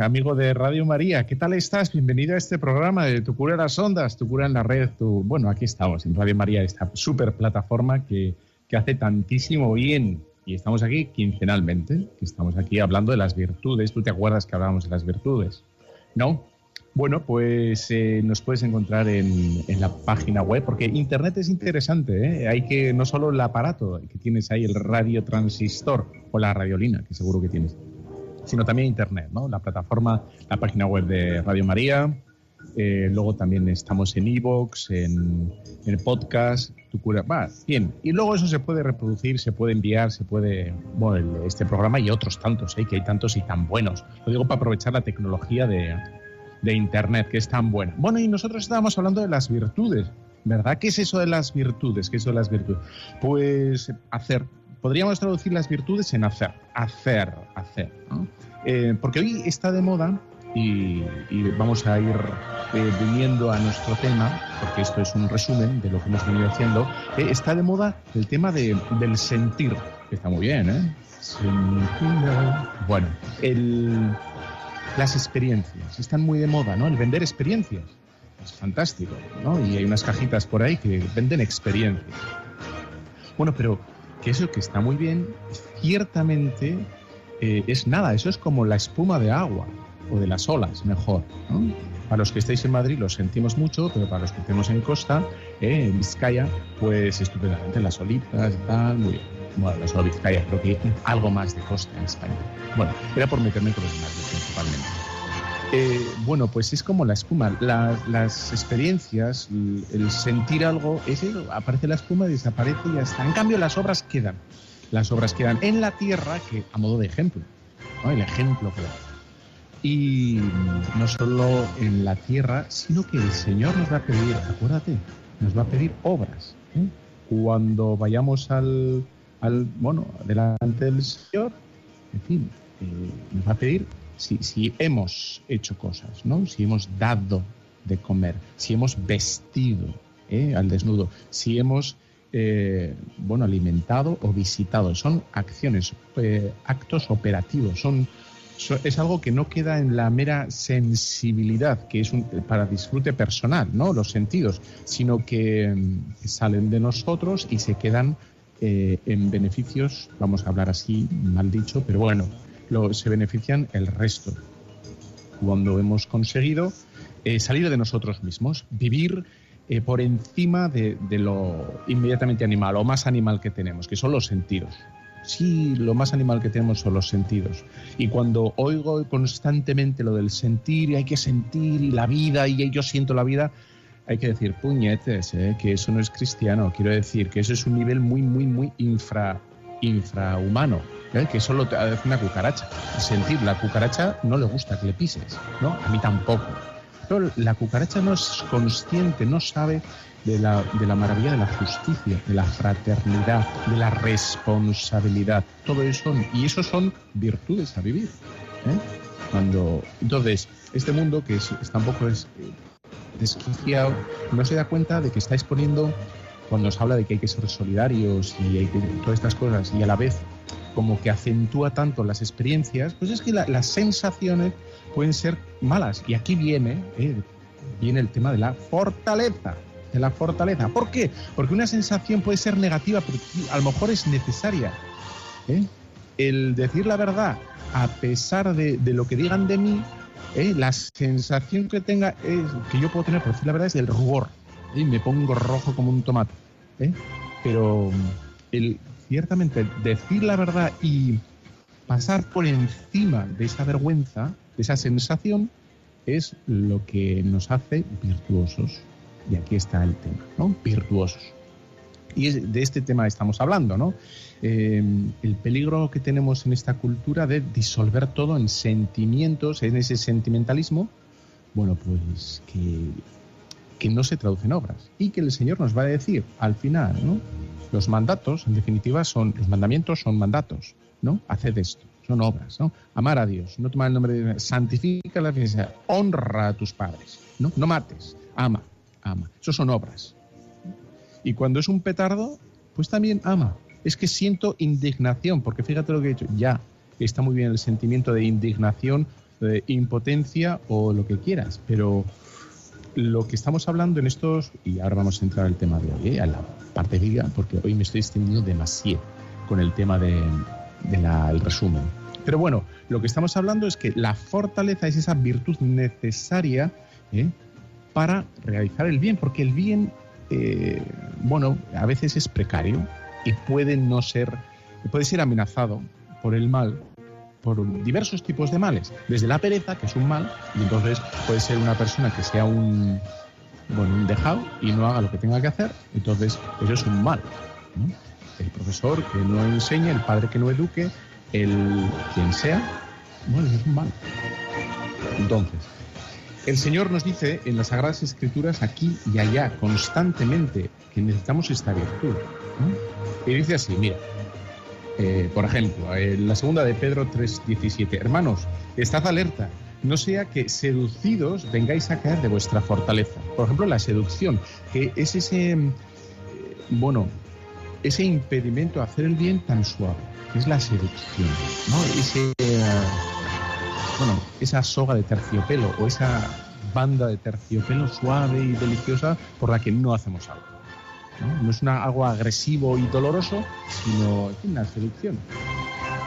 Amigo de Radio María. ¿Qué tal estás? Bienvenido a este programa de Tu cura en las ondas, Tu cura en la red. Tu... Bueno, aquí estamos en Radio María, esta super plataforma que, que hace tantísimo bien. Y estamos aquí quincenalmente, que estamos aquí hablando de las virtudes. ¿Tú te acuerdas que hablábamos de las virtudes? ¿No? Bueno, pues eh, nos puedes encontrar en, en, la página web, porque Internet es interesante. ¿eh? Hay que, no solo el aparato que tienes ahí, el radiotransistor o la radiolina, que seguro que tienes sino también Internet, ¿no? La plataforma, la página web de Radio María, eh, luego también estamos en Evox, en, el podcast, tu cura, va, bien. Y luego eso se puede reproducir, se puede enviar, se puede, bueno, este programa y otros tantos, ¿eh? que hay tantos y tan buenos. Lo digo para aprovechar la tecnología de, de Internet, que es tan buena. Bueno, y nosotros estábamos hablando de las virtudes, ¿verdad? ¿Qué es eso de las virtudes? ¿Qué es eso de las virtudes? Pues hacer, podríamos traducir las virtudes en hacer, hacer, hacer. Eh, porque hoy está de moda y, vamos a ir eh, viniendo a nuestro tema, porque esto es un resumen de lo que hemos venido haciendo, eh, está de moda el tema de, del sentir, que está muy bien, ¿eh? Bueno, el, las experiencias, están muy de moda, ¿no? El vender experiencias, es fantástico, ¿no? Y hay unas cajitas por ahí que venden experiencias. Bueno, pero que eso que está muy bien, ciertamente eh, es nada, eso es como la espuma de agua o de las olas, mejor. Para los que estéis en Madrid lo sentimos mucho, pero para los que estemos en Costa, eh, en Vizcaya, pues estupendamente, las olitas y tal, muy bien. Bueno, no solo Vizcaya, creo que algo más de costa en España. Bueno, era por meterme con los Madrid principalmente. Eh, bueno, pues es como la espuma. las experiencias, el sentir algo, es aparece la espuma, desaparece y ya está. En cambio, las obras quedan. Las obras quedan en la tierra, que a modo de ejemplo, el ejemplo que Y no solo en la tierra, sino que el Señor nos va a pedir, acuérdate, nos va a pedir obras. ¿eh? Cuando vayamos al, al, bueno, delante del Señor, en fin, eh, nos va a pedir si, hemos hecho cosas, ¿no? Si hemos dado de comer, si hemos vestido ¿eh? al desnudo, si hemos eh, bueno, alimentado o visitado. Son acciones, eh, actos operativos, son, es algo que no queda en la mera sensibilidad, que es para disfrute personal, ¿no? Los sentidos, sino que mm, salen de nosotros y se quedan en beneficios, vamos a hablar así, mal dicho, pero bueno, se benefician el resto. Cuando hemos conseguido eh, salir de nosotros mismos, vivir eh, por encima de, lo inmediatamente animal o más animal que tenemos, que son los sentidos. Sí, lo más animal que tenemos son los sentidos. Y cuando oigo constantemente lo del sentir, y hay que sentir, y la vida, y yo siento la vida, hay que decir, puñetes, eh, que eso no es cristiano. Quiero decir que eso es un nivel muy, muy, muy infra, infrahumano. Que solo te hace una cucaracha. Sentir, la cucaracha no le gusta que le pises, ¿no? A mí tampoco. La cucaracha no es consciente, no sabe de la, de la maravilla de la justicia, de la fraternidad, de la responsabilidad. Todo eso, y eso son virtudes a vivir. ¿eh? Cuando, entonces, este mundo que es, está un poco es, eh, desquiciado, no se da cuenta de que está exponiendo cuando nos habla de que hay que ser solidarios y hay que, todas estas cosas, y a la vez como que acentúa tanto las experiencias, pues es que las sensaciones pueden ser malas. Y aquí viene, eh, viene el tema de la fortaleza. De la fortaleza. ¿Por qué? Porque una sensación puede ser negativa, pero a lo mejor es necesaria. ¿eh? El decir la verdad, a pesar de, lo que digan de mí, ¿eh? la sensación que tenga, que yo puedo tener, por decir la verdad, es el rubor. Y Me pongo rojo como un tomate. Pero el, ciertamente decir la verdad y pasar por encima de esa vergüenza, de esa sensación, es lo que nos hace virtuosos. Y aquí está el tema, ¿no? Virtuosos. Y de este tema estamos hablando, ¿no? Eh, el peligro que tenemos en esta cultura de disolver todo en sentimientos, en ese sentimentalismo, bueno, pues que, que no se traduce en obras y que el Señor nos va a decir al final, ¿no? Los mandatos, en definitiva, son, los mandamientos son mandatos, ¿no? Haced esto, son obras, ¿no? Amar a Dios, no tomar el nombre de Dios, santifica la fiesta, honra a tus padres, ¿no? No mates, ama, ama. Eso son obras. Y cuando es un petardo, pues también ama. Es que siento indignación, porque fíjate lo que he dicho, ya está muy bien el sentimiento de indignación, de impotencia o lo que quieras, pero lo que estamos hablando en estos, y ahora vamos a entrar al tema de hoy, ¿eh? a la parte viga, porque hoy me estoy extendiendo demasiado con el tema del de, resumen. Pero bueno, lo que estamos hablando es que la fortaleza es esa virtud necesaria ¿eh? para realizar el bien, porque el bien, eh, bueno, a veces es precario y puede no ser, puede ser amenazado por el mal, por diversos tipos de males, desde la pereza, que es un mal, y entonces puede ser una persona que sea un, bueno, un dejado y no haga lo que tenga que hacer, entonces eso es un mal. El profesor que no enseñe, el padre que no eduque, el quien sea, bueno, eso es un mal. Entonces, el Señor nos dice en las Sagradas Escrituras aquí y allá constantemente que necesitamos esta virtud. Y dice así, mira, eh, por ejemplo, la segunda de Pedro 3:17, hermanos, estad alerta, no sea que seducidos vengáis a caer de vuestra fortaleza. Por ejemplo, la seducción, que es ese, eh, bueno, ese impedimento a hacer el bien tan suave, que es la seducción, ¿no? Ese, eh, bueno, esa soga de terciopelo o esa banda de terciopelo suave y deliciosa por la que no hacemos algo. No, es una, algo agresivo y doloroso, sino una seducción.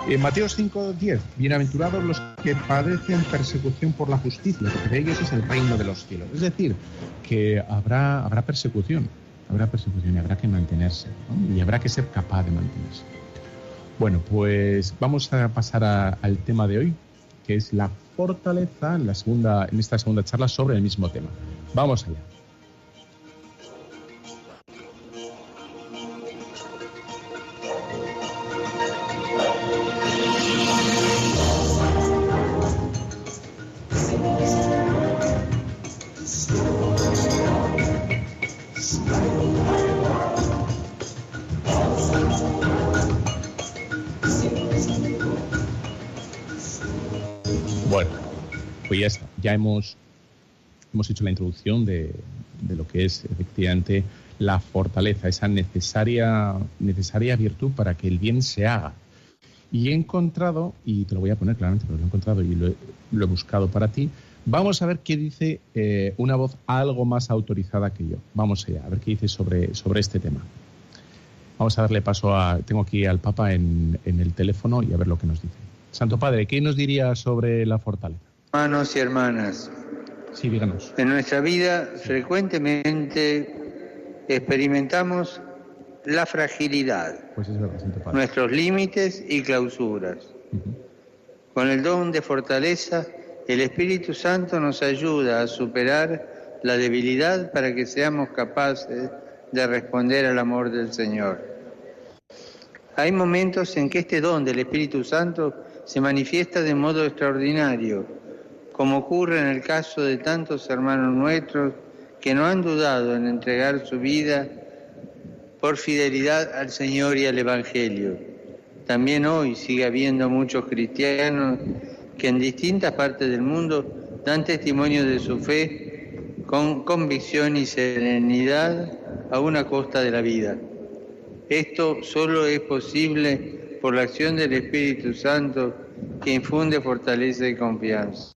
En Mateo 5:10, bienaventurados los que padecen persecución por la justicia, porque de ellos es el reino de los cielos. Es decir, que habrá, habrá persecución, habrá persecución y habrá que mantenerse, y habrá que ser capaz de mantenerse. Bueno, pues vamos a pasar al tema de hoy, que es la fortaleza en, la segunda, en esta segunda charla sobre el mismo tema. Vamos allá. Ya hemos, hemos hecho la introducción de, lo que es efectivamente la fortaleza, esa necesaria, necesaria virtud para que el bien se haga. Y he encontrado, y te lo voy a poner claramente, pero lo he encontrado y lo he, buscado para ti, vamos a ver qué dice eh, una voz algo más autorizada que yo. Vamos allá, a ver qué dice sobre, sobre este tema. Vamos a darle paso a, tengo aquí al Papa en, en el teléfono y a ver lo que nos dice. Santo Padre, ¿qué nos diría sobre la fortaleza? Hermanos y hermanas, sí, díganos. en nuestra vida frecuentemente experimentamos la fragilidad, pues es verdad, nuestros límites y clausuras. Con el don de fortaleza, el Espíritu Santo nos ayuda a superar la debilidad para que seamos capaces de responder al amor del Señor. Hay momentos en que este don del Espíritu Santo se manifiesta de modo extraordinario como ocurre en el caso de tantos hermanos nuestros que no han dudado en entregar su vida por fidelidad al Señor y al Evangelio. También hoy sigue habiendo muchos cristianos que en distintas partes del mundo dan testimonio de su fe con convicción y serenidad a una costa de la vida. Esto solo es posible por la acción del Espíritu Santo que infunde fortaleza y confianza.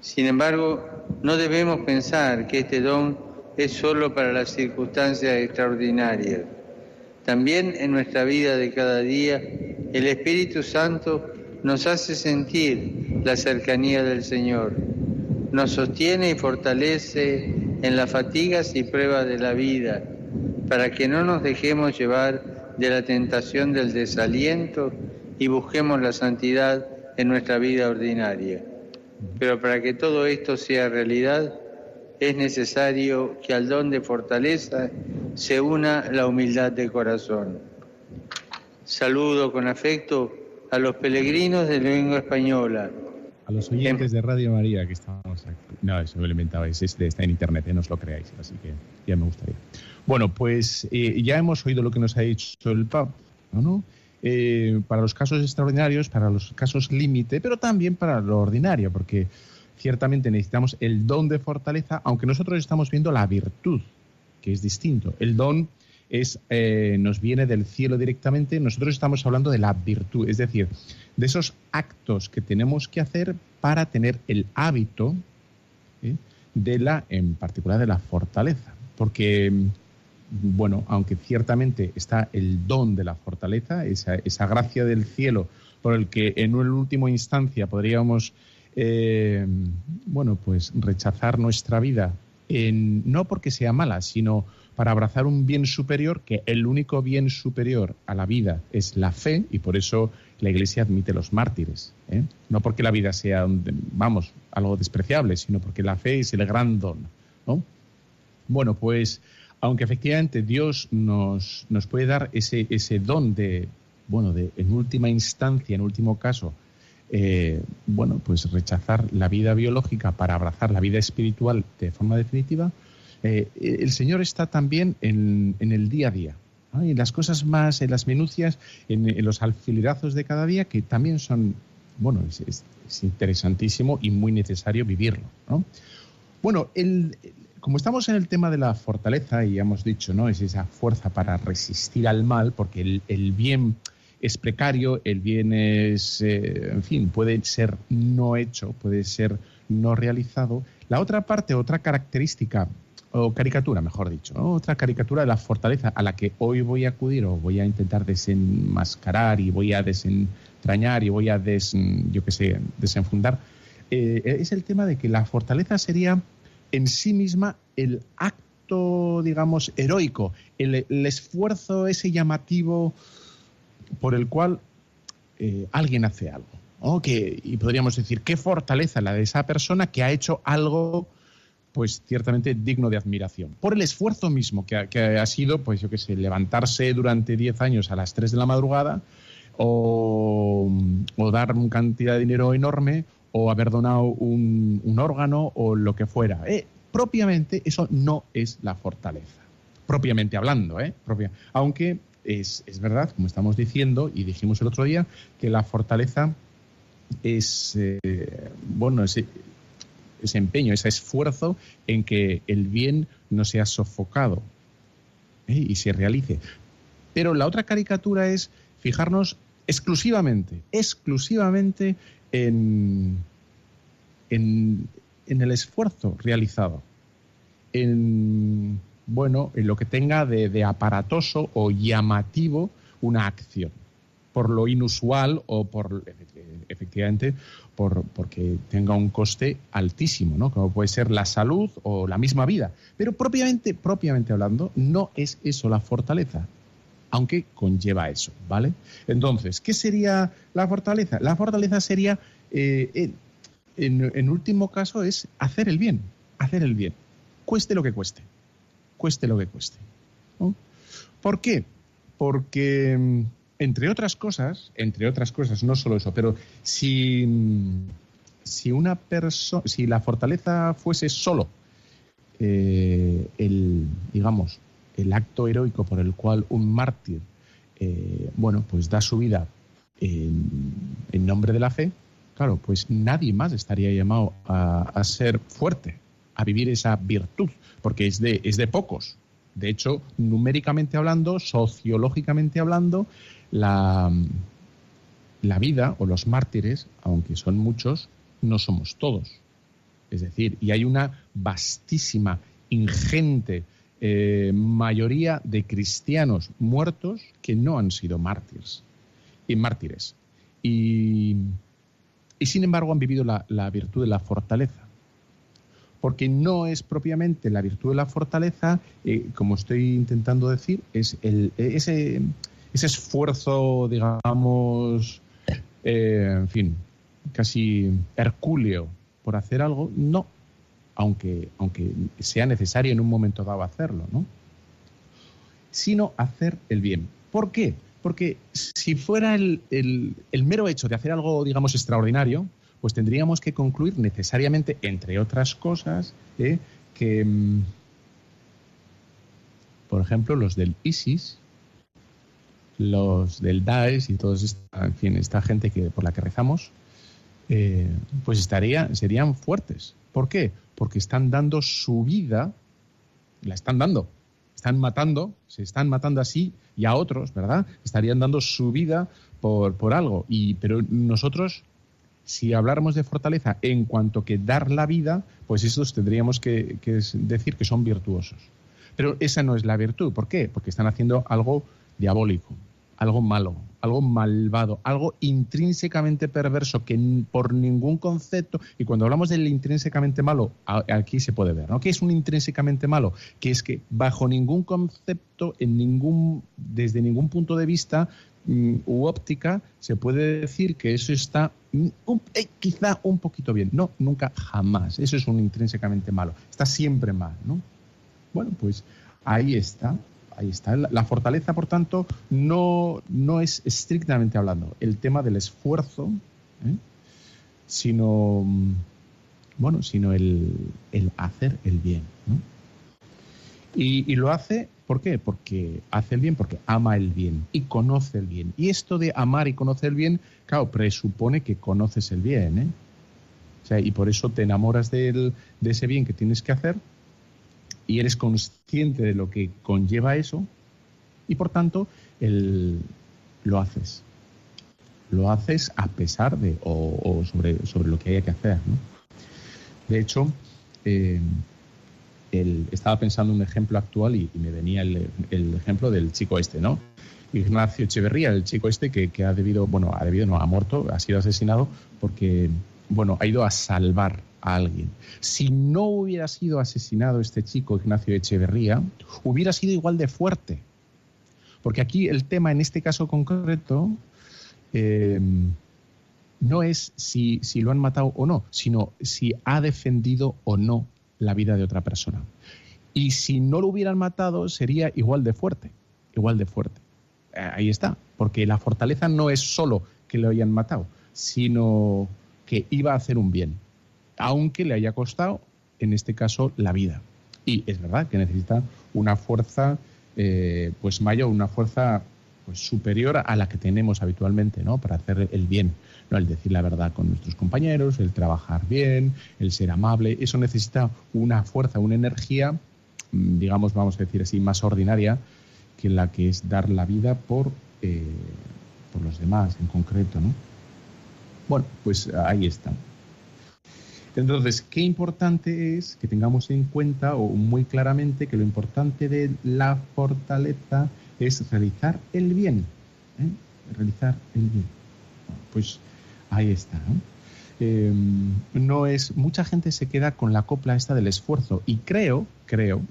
Sin embargo, no debemos pensar que este don es solo para las circunstancias extraordinarias. También en nuestra vida de cada día, el Espíritu Santo nos hace sentir la cercanía del Señor, nos sostiene y fortalece en las fatigas y pruebas de la vida, para que no nos dejemos llevar de la tentación del desaliento y busquemos la santidad en nuestra vida ordinaria. Pero para que todo esto sea realidad, es necesario que al don de fortaleza se una la humildad de corazón. Saludo con afecto a los peregrinos de lengua española, A los oyentes de Radio María que estamos aquí. No, eso me lo inventabais, este está en internet, ¿eh? no os lo creáis, así que ya me gustaría. Bueno, pues eh, ya hemos oído lo que nos ha dicho el Papa, ¿no? Eh, para los casos extraordinarios, para los casos límite, pero también para lo ordinario, porque ciertamente necesitamos el don de fortaleza, aunque nosotros estamos viendo la virtud, que es distinto. El don es, eh, nos viene del cielo directamente, nosotros estamos hablando de la virtud, es decir, de esos actos que tenemos que hacer para tener el hábito ¿eh? de la, en particular de la fortaleza. Porque, bueno, aunque ciertamente está el don de la fortaleza, esa, esa gracia del cielo por el que en una última instancia podríamos, eh, bueno, pues rechazar nuestra vida, no porque sea mala, sino para abrazar un bien superior, que el único bien superior a la vida es la fe, y por eso la Iglesia admite los mártires. ¿eh? No porque la vida sea, vamos, algo despreciable, sino porque la fe es el gran don. Bueno, pues aunque efectivamente Dios nos, nos puede dar ese, ese don de, bueno, de en última instancia, en último caso, eh, bueno, pues rechazar la vida biológica para abrazar la vida espiritual de forma definitiva, eh, el Señor está también en, el día a día, en las cosas más, en las minucias, en, los alfilerazos de cada día, que también son, bueno, es, interesantísimo y muy necesario vivirlo. Bueno, como estamos en el tema de la fortaleza, y hemos dicho, ¿no? Es esa fuerza para resistir al mal, porque el, bien es precario, el bien es, eh, en fin, puede ser no hecho, puede ser no realizado. La otra parte, otra característica o caricatura, mejor dicho, otra caricatura de la fortaleza a la que hoy voy a acudir o voy a intentar desenmascarar y voy a desentrañar y voy a des, yo qué sé, desenfundar, eh, es el tema de que la fortaleza sería en sí misma el acto, digamos, heroico, el, esfuerzo ese llamativo por el cual eh, alguien hace algo. y podríamos decir, qué fortaleza la de esa persona que ha hecho algo pues ciertamente digno de admiración. Por el esfuerzo mismo que ha, sido, pues yo qué sé, levantarse durante 10 años a las 3 de la madrugada o, dar una cantidad de dinero enorme o haber donado un, órgano o lo que fuera. Eh, propiamente eso no es la fortaleza, propiamente hablando, ¿eh? Propia, aunque es, verdad, como estamos diciendo y dijimos el otro día, que la fortaleza es, eh, bueno, es, ese empeño, ese esfuerzo en que el bien no sea sofocado ¿eh? y se realice. Pero la otra caricatura es fijarnos exclusivamente, exclusivamente en, en, el esfuerzo realizado, en, bueno, en lo que tenga de, de aparatoso o llamativo una acción por lo inusual o por efectivamente por, porque tenga un coste altísimo, ¿no? Como puede ser la salud o la misma vida. Pero propiamente, propiamente hablando, no es eso la fortaleza, aunque conlleva eso, ¿vale? Entonces, ¿qué sería la fortaleza? La fortaleza sería, eh, en, último caso, es hacer el bien, hacer el bien, cueste lo que cueste, cueste lo que cueste. ¿Por qué? Porque mm, entre otras cosas, entre otras cosas, no solo eso, pero si, si una persona, si la fortaleza fuese solo eh, el, digamos, el acto heroico por el cual un mártir, eh, bueno, pues da su vida en, nombre de la fe, claro, pues nadie más estaría llamado a, a, ser fuerte, a vivir esa virtud, porque es de, es de pocos. De hecho, numéricamente hablando, sociológicamente hablando, la, la vida o los mártires, aunque son muchos, no somos todos. Es decir, y hay una vastísima, ingente eh, mayoría de cristianos muertos que no han sido mártires y mártires. Y, sin embargo han vivido la, virtud de la fortaleza. Porque no es propiamente la virtud de la fortaleza, eh, como estoy intentando decir, es el, ese, esfuerzo, digamos, eh, en fin, casi hercúleo por hacer algo, no, aunque, aunque sea necesario en un momento dado hacerlo, ¿no? Sino hacer el bien. ¿Por qué? Porque si fuera el, mero hecho de hacer algo, digamos, extraordinario, pues tendríamos que concluir necesariamente, entre otras cosas, ¿eh? que, mm, por ejemplo, los del ISIS, los del Daesh y todos esta, en fin, esta gente que, por la que rezamos, eh, pues estaría, serían fuertes. ¿Por qué? Porque están dando su vida, la están dando, están matando, se están matando así y a otros, ¿verdad? Estarían dando su vida por, por algo. Y, pero nosotros, si habláramos de fortaleza en cuanto que dar la vida, pues esos tendríamos que, que decir que son virtuosos. Pero esa no es la virtud. ¿Por qué? Porque están haciendo algo diabólico, algo malo, algo malvado, algo intrínsecamente perverso que por ningún concepto, y cuando hablamos del intrínsecamente malo, aquí se puede ver, ¿no? ¿Qué es un intrínsecamente malo? Que es que bajo ningún concepto, en ningún, desde ningún punto de vista mm, u óptica, se puede decir que eso está eh, quizá un poquito bien. No, nunca, jamás. Eso es un intrínsecamente malo. Está siempre mal, ¿no? Bueno, pues ahí está. Ahí está. La fortaleza, por tanto, no, no es estrictamente hablando el tema del esfuerzo, ¿eh? sino, bueno, sino el, hacer el bien. Y, y, lo hace, ¿por qué? Porque hace el bien, porque ama el bien y conoce el bien. Y esto de amar y conocer el bien, claro, presupone que conoces el bien. ¿eh? O sea, y por eso te enamoras de ese bien que tienes que hacer y eres consciente de lo que conlleva eso y por tanto lo haces. Lo haces a pesar de o, sobre, sobre, lo que haya que hacer. De hecho, eh, estaba pensando un ejemplo actual y, me venía el, ejemplo del chico este, ¿no? Ignacio Echeverría, el chico este que, que, ha debido, bueno, ha debido, no, ha muerto, ha sido asesinado porque, bueno, ha ido a salvar alguien. Si no hubiera sido asesinado este chico, Ignacio Echeverría, hubiera sido igual de fuerte. Porque aquí el tema, en este caso concreto, eh, no es si, si lo han matado o no, sino si ha defendido o no la vida de otra persona. Y si no lo hubieran matado, sería igual de fuerte, igual de fuerte. Eh, ahí está, porque la fortaleza no es solo que lo hayan matado, sino que iba a hacer un bien aunque le haya costado, en este caso, la vida. Y es verdad que necesita una fuerza eh, pues mayor, una fuerza pues, superior a la que tenemos habitualmente, ¿no? Para hacer el bien, ¿no? El decir la verdad con nuestros compañeros, el trabajar bien, el ser amable, eso necesita una fuerza, una energía, mm, digamos, vamos a decir así, más ordinaria que la que es dar la vida por, eh, por los demás en concreto, ¿no? Bueno, pues ahí está. Entonces, qué importante es que tengamos en cuenta o muy claramente que lo importante de la fortaleza es realizar el bien. ¿eh? Realizar el bien. Pues ahí está. Em, ¿no? es mucha gente se queda con la copla esta del esfuerzo y creo creo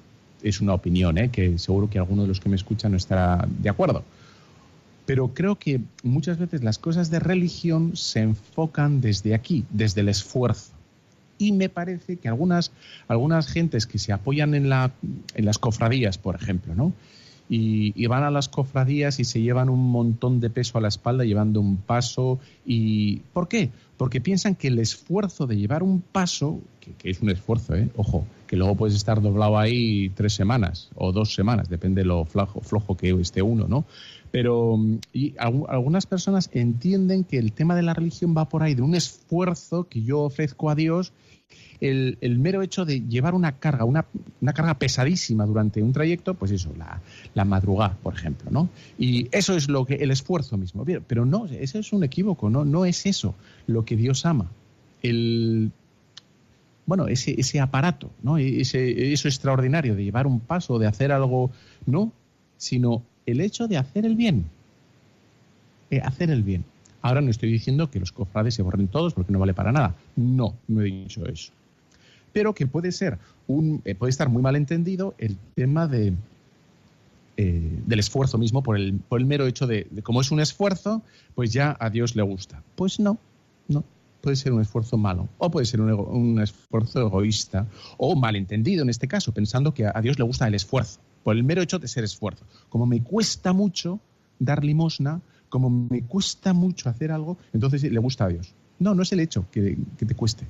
es una opinión ¿eh? que seguro que alguno de los que me escuchan no estará de acuerdo pero creo que muchas veces las cosas de religión se enfocan desde aquí desde el esfuerzo y me parece que algunas, algunas gentes que se apoyan en, la, en las cofradías, por ejemplo, ¿no? Y, van a las cofradías y se llevan un montón de peso a la espalda llevando un paso. y ¿Por qué? Porque piensan que el esfuerzo de llevar un paso, que, es un esfuerzo, ¿eh? ojo, que luego puedes estar doblado ahí tres semanas o dos semanas, depende de lo flojo, flojo que esté uno, ¿no? Pero y algunas personas entienden que el tema de la religión va por ahí, de un esfuerzo que yo ofrezco a Dios el, mero hecho de llevar una carga, una, carga pesadísima durante un trayecto, pues eso, la, la, madrugada, por ejemplo, ¿no? Y eso es lo que, el esfuerzo mismo. Pero no, ese es un equívoco, ¿no? No es eso lo que Dios ama. El, bueno, ese, aparato, ¿no? Ese, eso extraordinario de llevar un paso, de hacer algo, no, sino el hecho de hacer el bien. Eh, hacer el bien. Ahora no estoy diciendo que los cofrades se borren todos porque no vale para nada. No, no he dicho eso. Pero que puede ser un, eh, puede estar muy mal entendido el tema de, eh, del esfuerzo mismo por el, por el mero hecho de, como es un esfuerzo, pues ya a Dios le gusta. Pues no, no. Puede ser un esfuerzo malo, o puede ser un, esfuerzo egoísta, o malentendido en este caso, pensando que a Dios le gusta el esfuerzo, por el mero hecho de ser esfuerzo. Como me cuesta mucho dar limosna, como me cuesta mucho hacer algo, entonces le gusta a Dios. No, no es el hecho que, te cueste.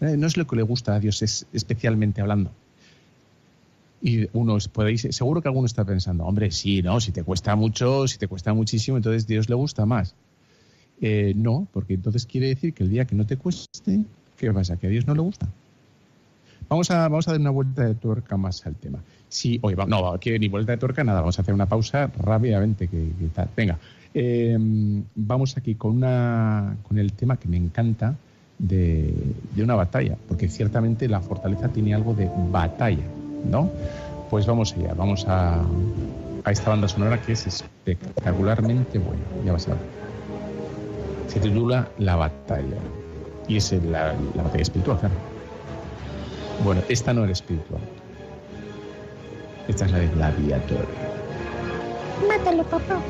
Eh, no es lo que le gusta a Dios es, especialmente hablando. Y uno podéis, seguro que alguno está pensando, hombre, sí, no, si te cuesta mucho, si te cuesta muchísimo, entonces Dios le gusta más. Eh, no, porque entonces quiere decir que el día que no te cueste, ¿qué pasa? ¿Que a Dios no le gusta? Vamos a, vamos a dar una vuelta de tuerca más al tema. Sí, oye, no, aquí ni vuelta de tuerca, nada, vamos a hacer una pausa rápidamente. Que. Venga, eh, vamos aquí con, una, con el tema que me encanta de, una batalla, porque ciertamente la fortaleza tiene algo de batalla, ¿no? Pues vamos allá, vamos a, a esta banda sonora que es espectacularmente buena, ya vas a ver. Se titula La batalla, y es la, la batalla espiritual, claro. Bueno, esta no era espiritual. Esta es la de Gladiator. Mátalo, papá.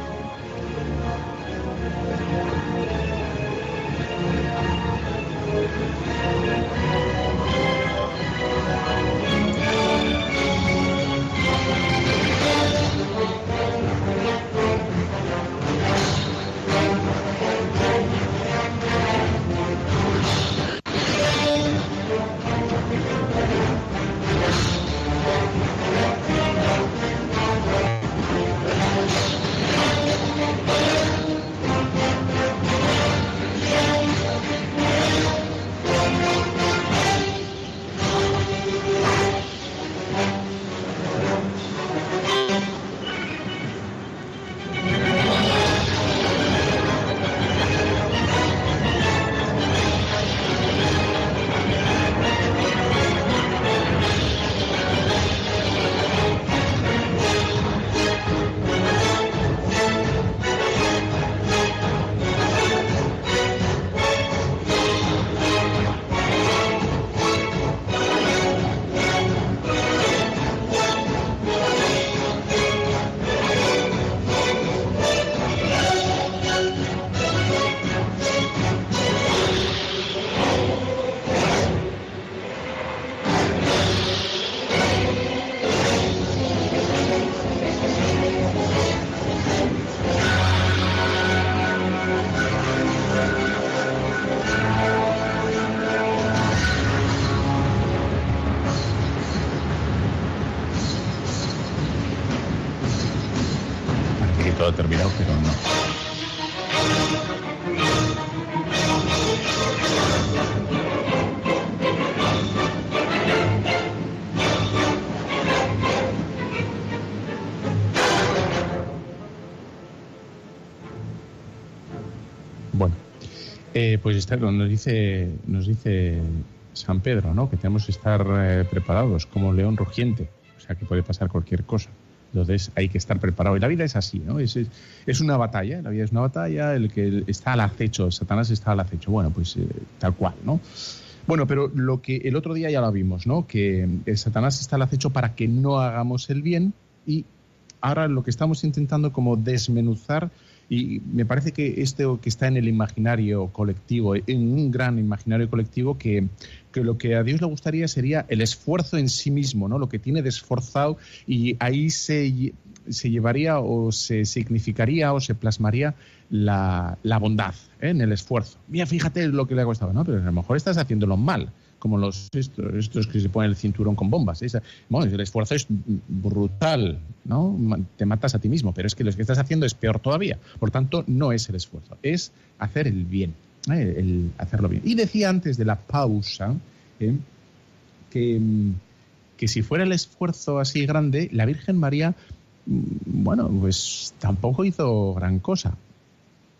Pues está, nos dice, nos dice San Pedro, ¿no? Que tenemos que estar eh, preparados como león rugiente, o sea que puede pasar cualquier cosa. Entonces hay que estar preparado. Y la vida es así, ¿no? Es, es, una batalla, la vida es una batalla, el que está al acecho, Satanás está al acecho. Bueno, pues eh, tal cual, ¿no? Bueno, pero lo que el otro día ya lo vimos, ¿no? Que eh, Satanás está al acecho para que no hagamos el bien y ahora lo que estamos intentando como desmenuzar y me parece que esto que está en el imaginario colectivo, en un gran imaginario colectivo, que, lo que a Dios le gustaría sería el esfuerzo en sí mismo, ¿no? Lo que tiene de esforzado y ahí se, se llevaría o se significaría o se plasmaría la, bondad ¿eh? en el esfuerzo. Mira, fíjate lo que le ha costado, ¿no? Pero a lo mejor estás haciéndolo mal como los estos, que se ponen el cinturón con bombas. bueno, el esfuerzo es brutal, ¿no? Te matas a ti mismo, pero es que lo que estás haciendo es peor todavía. Por tanto, no es el esfuerzo, es hacer el bien, ¿eh? el hacerlo bien. Y decía antes de la pausa ¿eh? que, que si fuera el esfuerzo así grande, la Virgen María, mm, bueno, pues tampoco hizo gran cosa.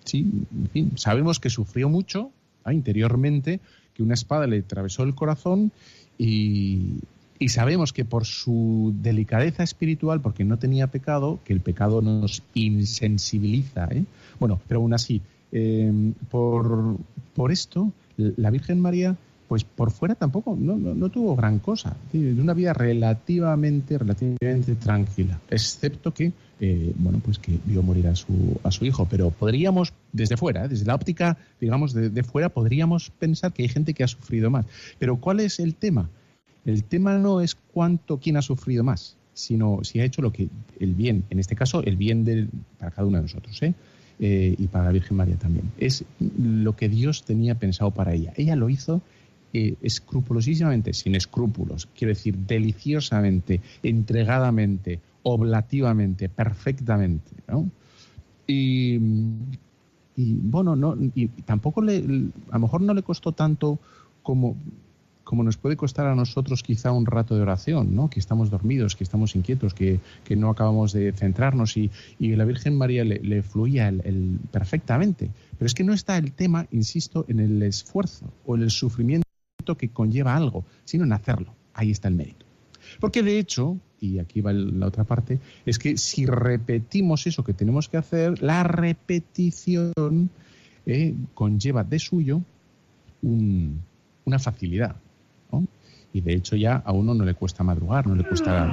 Sí, en fin, sabemos que sufrió mucho interiormente, que una espada le atravesó el corazón y, sabemos que por su delicadeza espiritual, porque no tenía pecado, que el pecado nos insensibiliza, ¿eh? bueno, pero aún así, em, por, por, esto, la Virgen María, pues por fuera tampoco no, no, tuvo gran cosa, de una vida relativamente, relativamente tranquila, excepto que eh, bueno, pues que vio morir a su, a su hijo. Pero podríamos, desde fuera, ¿eh? desde la óptica, digamos, de, fuera, podríamos pensar que hay gente que ha sufrido más. Pero ¿cuál es el tema? El tema no es cuánto, quién ha sufrido más, sino si ha hecho lo que el bien, en este caso, el bien del, para cada uno de nosotros. ¿eh? eh, y para la Virgen María también. Es lo que Dios tenía pensado para ella. Ella lo hizo eh, escrupulosísimamente, sin escrúpulos, quiero decir, deliciosamente, entregadamente, oblativamente, perfectamente. ¿no? Y, bueno, no, y tampoco le, a lo mejor no le costó tanto como como nos puede costar a nosotros quizá un rato de oración, ¿no? que estamos dormidos, que estamos inquietos, que, no acabamos de centrarnos y, y la Virgen María le, fluía el, perfectamente. Pero es que no está el tema, insisto, en el esfuerzo o en el sufrimiento que conlleva algo, sino en hacerlo. Ahí está el mérito. Porque de hecho, y aquí va la otra parte, es que si repetimos eso que tenemos que hacer, la repetición eh, conlleva de suyo una facilidad. Y de hecho ya a uno no le cuesta madrugar, no le cuesta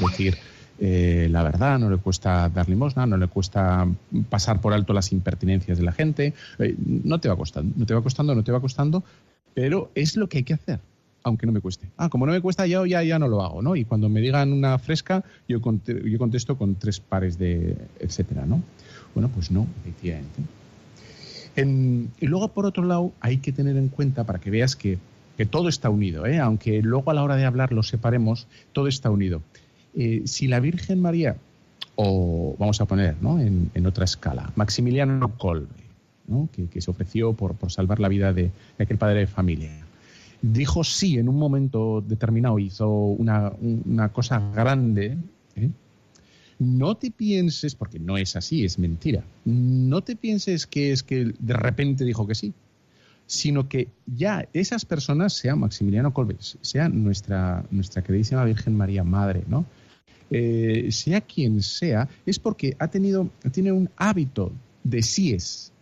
decir eh, la verdad, no le cuesta dar limosna, no le cuesta pasar por alto las impertinencias de la gente. Eh, no te va costando, no te va costando, no te va costando, pero es lo que hay que hacer aunque no me cueste. Ah, como no me cuesta ya, ya, ya no lo hago, ¿no? Y cuando me digan una fresca, yo, yo contesto con tres pares de etcétera, ¿no? Bueno, pues no, efectivamente. y luego, por otro lado, hay que tener en cuenta, para que veas que que todo está unido, ¿eh? aunque luego a la hora de hablar lo separemos, todo está unido. Eh, si la Virgen María, o vamos a poner en, otra escala, Maximiliano Kolbe, que, se ofreció por, salvar la vida de, aquel padre de familia, dijo sí en un momento determinado, hizo una, cosa grande, ¿eh? no te pienses, porque no es así, es mentira, no te pienses que es que de repente dijo que sí sino que ya esas personas, sea Maximiliano Colbes, sea nuestra, queridísima Virgen María Madre. Eh, sea quien sea, es porque ha tenido, tiene un hábito de síes.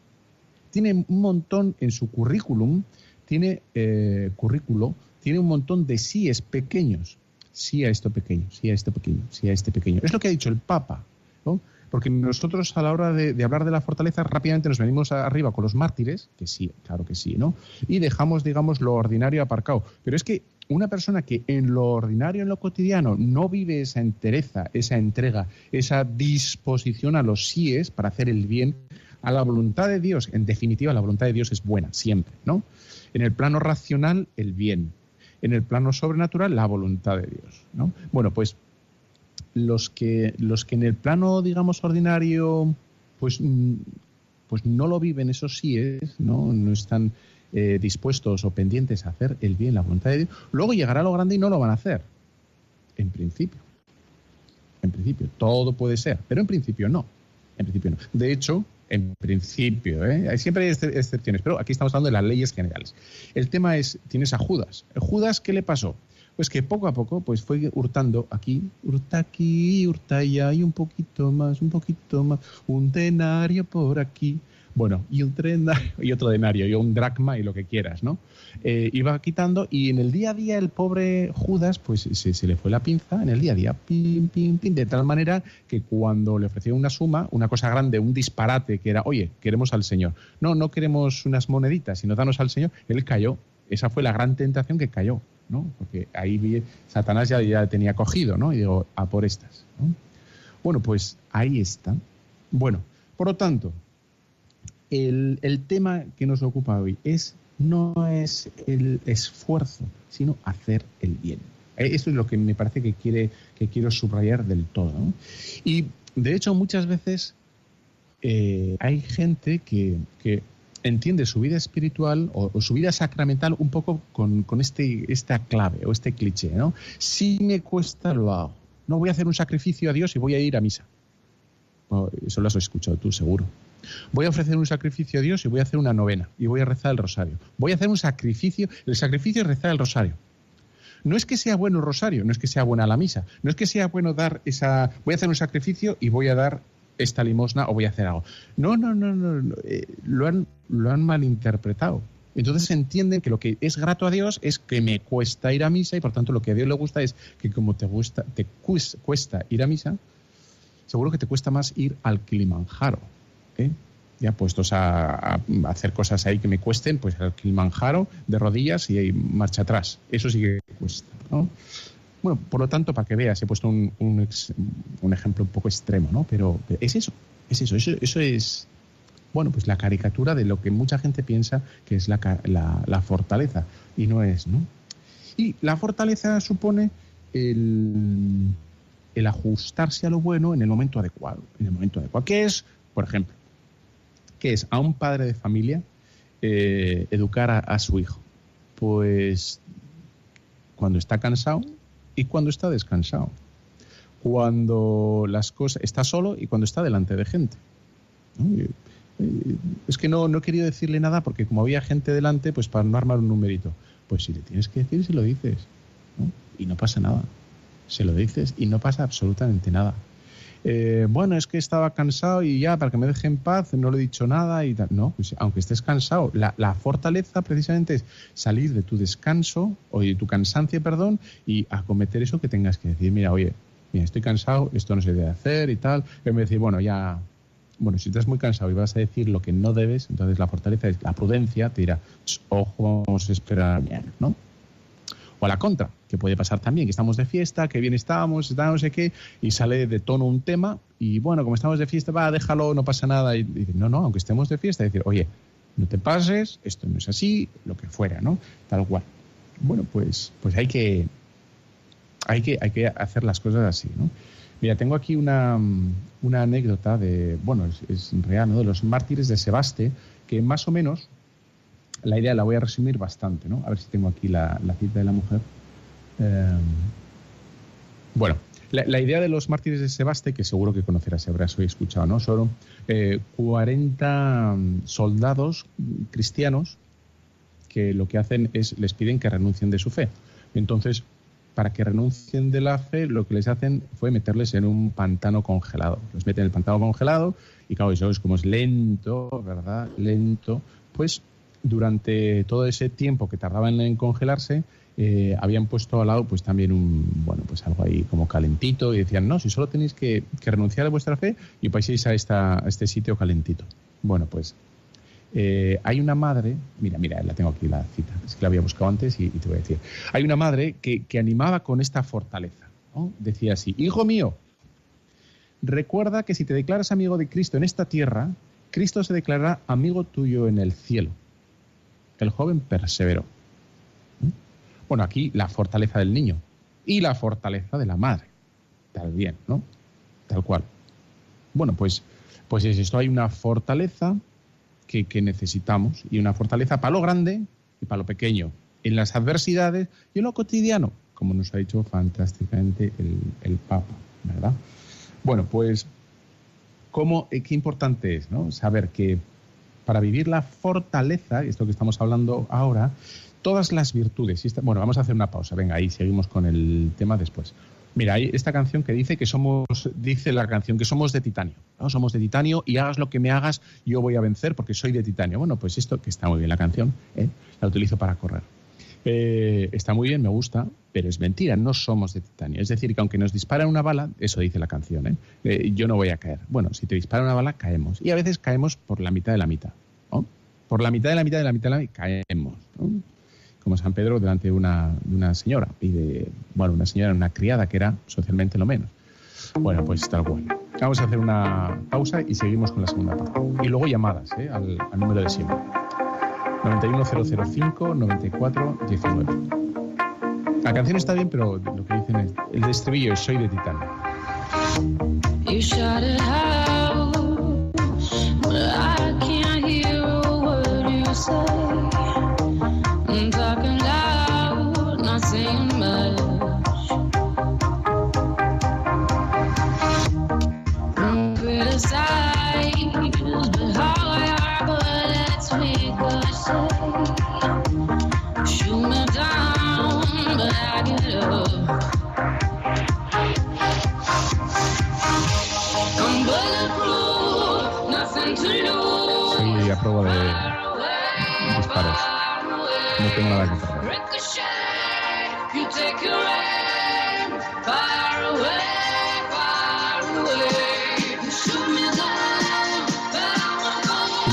Tiene un montón en su currículum, tiene eh, currículo, tiene un montón de síes pequeños. Sí a esto pequeño, sí a este pequeño, sí a este pequeño. Es lo que ha dicho el Papa, ¿no? Porque nosotros a la hora de, hablar de la fortaleza rápidamente nos venimos arriba con los mártires, que sí, claro que sí, ¿no? Y dejamos, digamos, lo ordinario aparcado. Pero es que una persona que en lo ordinario, en lo cotidiano, no vive esa entereza, esa entrega, esa disposición a los síes para hacer el bien, a la voluntad de Dios, en definitiva, la voluntad de Dios es buena, siempre, ¿no? En el plano racional, el bien. En el plano sobrenatural, la voluntad de Dios, ¿no? Bueno, pues los que, los que en el plano, digamos, ordinario, pues, mm, pues no lo viven, eso sí es, ¿no? No están eh, dispuestos o pendientes a hacer el bien, la voluntad de Dios. Luego llegará lo grande y no lo van a hacer. En principio. En principio. Todo puede ser, pero en principio no. En principio no. De hecho, en principio, ¿eh? siempre hay excepciones, pero aquí estamos hablando de las leyes generales. El tema es, tienes a Judas. ¿Judas qué le pasó? pues que poco a poco pues fue hurtando aquí, hurta aquí, hurta allá y un poquito más, un poquito más, un denario por aquí. Bueno, y un y otro denario, y un dracma y lo que quieras, ¿no? Eh, iba quitando y en el día a día el pobre Judas, pues se, le fue la pinza en el día a día, pim, pim, pim, de tal manera que cuando le ofreció una suma, una cosa grande, un disparate, que era, oye, queremos al Señor. No, no queremos unas moneditas, sino danos al Señor, él cayó. Esa fue la gran tentación que cayó. Porque ahí Satanás ya, ya tenía cogido, ¿no? Y digo, a por estas. Bueno, pues ahí está. Bueno, por lo tanto, el, tema que nos ocupa hoy es no es el esfuerzo, sino hacer el bien. Eh, eso es lo que me parece que, quiere, que quiero subrayar del todo. Y de hecho, muchas veces eh, hay gente que, que entiende su vida espiritual o, su vida sacramental un poco con, este, esta clave o este cliché, ¿no? Si me cuesta, lo hago. No voy a hacer un sacrificio a Dios y voy a ir a misa. eso lo has escuchado tú, seguro. Voy a ofrecer un sacrificio a Dios y voy a hacer una novena y voy a rezar el rosario. Voy a hacer un sacrificio. El sacrificio es rezar el rosario. No es que sea bueno el rosario, no es que sea buena la misa, no es que sea bueno dar esa. Voy a hacer un sacrificio y voy a dar esta limosna o voy a hacer algo. No, no, no, no, eh, lo, han, malinterpretado. Entonces entienden que lo que es grato a Dios es que me cuesta ir a misa y por tanto lo que a Dios le gusta es que como te, gusta, te cuesta ir a misa, seguro que te cuesta más ir al Kilimanjaro. ¿Eh? Ya puestos a, hacer cosas ahí que me cuesten, pues al Kilimanjaro de rodillas y marcha atrás. Eso sí que cuesta. ¿no? Bueno, por lo tanto, para que veas, he puesto un, ejemplo un poco extremo, ¿no? Pero es eso, es eso, eso, es, bueno, pues la caricatura de lo que mucha gente piensa que es la, fortaleza, y no es, ¿no? Y la fortaleza supone el, el, ajustarse a lo bueno en el momento adecuado, en el momento adecuado. ¿Qué es, por ejemplo, qué es a un padre de familia eh, educar a su hijo? Pues cuando está cansado y cuando está descansado cuando las cosas está solo y cuando está delante de gente. Eh, es que no, no he querido decirle nada porque como había gente delante, pues para no armar un numerito. Pues si le tienes que decir, se lo dices. Y no pasa nada. Se lo dices y no pasa absolutamente nada. Eh, bueno, es que estaba cansado y ya, para que me deje en paz, no le he dicho nada y tal. No, pues aunque estés cansado, la, la, fortaleza precisamente es salir de tu descanso, o de tu cansancio, perdón, y acometer eso que tengas que decir. Mira, oye, mira, estoy cansado, esto no se debe hacer y tal. Y me decir, bueno, ya, bueno, si estás muy cansado y vas a decir lo que no debes, entonces la fortaleza es la prudencia, te dirá, ojo, vamos a esperar, ¿no? O a la contra, que puede pasar también, que estamos de fiesta, que bien estamos, está no sé qué, y sale de tono un tema, y bueno, como estamos de fiesta, va, déjalo, no pasa nada, y, dice, no, no, aunque estemos de fiesta, decir, oye, no te pases, esto no es así, lo que fuera, ¿no? Tal cual. Bueno, pues, pues hay que, hay que, hay que hacer las cosas así, ¿no? Mira, tengo aquí una, una anécdota de, bueno, es, real, ¿no? De los mártires de Sebaste, que más o menos, la idea la voy a resumir bastante, ¿no? A ver si tengo aquí la, cita de la mujer. Em, bueno, la, idea de los mártires de Sebaste, que seguro que conocerás, habrás hoy escuchado, ¿no? Son 40 eh, soldados cristianos que lo que hacen es, les piden que renuncien de su fe. Entonces, para que renuncien de la fe, lo que les hacen fue meterles en un pantano congelado. Los meten en el pantano congelado y claro, eso es como es lento, ¿verdad? Lento. Pues durante todo ese tiempo que tardaban en congelarse, eh, habían puesto al lado pues también un, bueno, pues algo ahí como calentito y decían, no, si solo tenéis que, renunciar a vuestra fe y paséis a, esta, a este sitio calentito. Bueno, pues eh, hay una madre, mira, mira, la tengo aquí la cita, es que la había buscado antes y, te voy a decir. Hay una madre que, animaba con esta fortaleza. Decía así, hijo mío, recuerda que si te declaras amigo de Cristo en esta tierra, Cristo se declarará amigo tuyo en el cielo. El joven perseveró. Bueno, aquí la fortaleza del niño y la fortaleza de la madre. Tal bien, ¿no? Tal cual. Bueno, pues, pues es esto, hay una fortaleza que, necesitamos y una fortaleza para lo grande y para lo pequeño, en las adversidades y en lo cotidiano, como nos ha dicho fantásticamente el, Papa, ¿verdad? Bueno, pues, ¿cómo, eh, qué importante es ¿no? saber que para vivir la fortaleza, esto que estamos hablando ahora, todas las virtudes, bueno, vamos a hacer una pausa, venga, ahí seguimos con el tema después. Mira, hay esta canción que dice que somos, dice la canción que somos de titanio, ¿no? Somos de titanio y hagas lo que me hagas, yo voy a vencer porque soy de titanio. Bueno, pues esto, que está muy bien la canción, ¿eh? la utilizo para correr. Eh, está muy bien, me gusta, pero es mentira, no somos de titanio. Es decir, que aunque nos disparan una bala, eso dice la canción, ¿eh? yo no voy a caer. Bueno, si te dispara una bala, caemos. Y a veces caemos por la mitad de la mitad. Por la mitad de la mitad de la mitad de la mitad caemos como San Pedro delante de una, una señora y de, bueno, una señora, una criada que era socialmente lo menos. Bueno, pues tal cual. Vamos a hacer una pausa y seguimos con la segunda parte. Y luego llamadas ¿eh? al, número de siempre. 91005 9419. La canción está bien, pero lo que dicen es el estribillo es soy de titán. Mis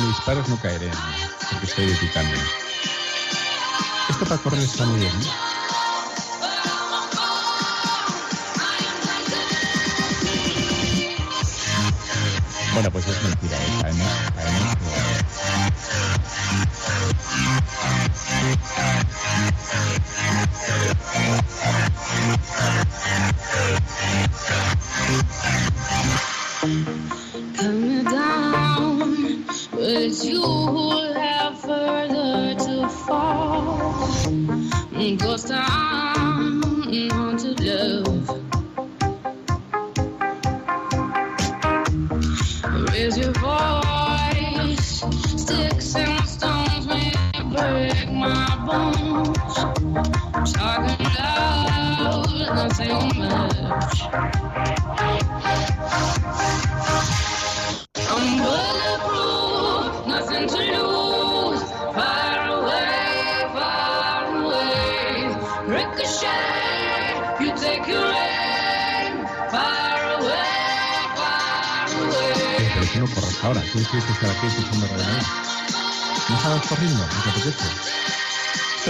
disparos no caeré, porque estoy editando. Esto para correr está muy bien. ¿no? Bueno, pues es mentira, ¿eh? sabemos, sabemos que...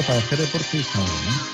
para está bien, ¿no?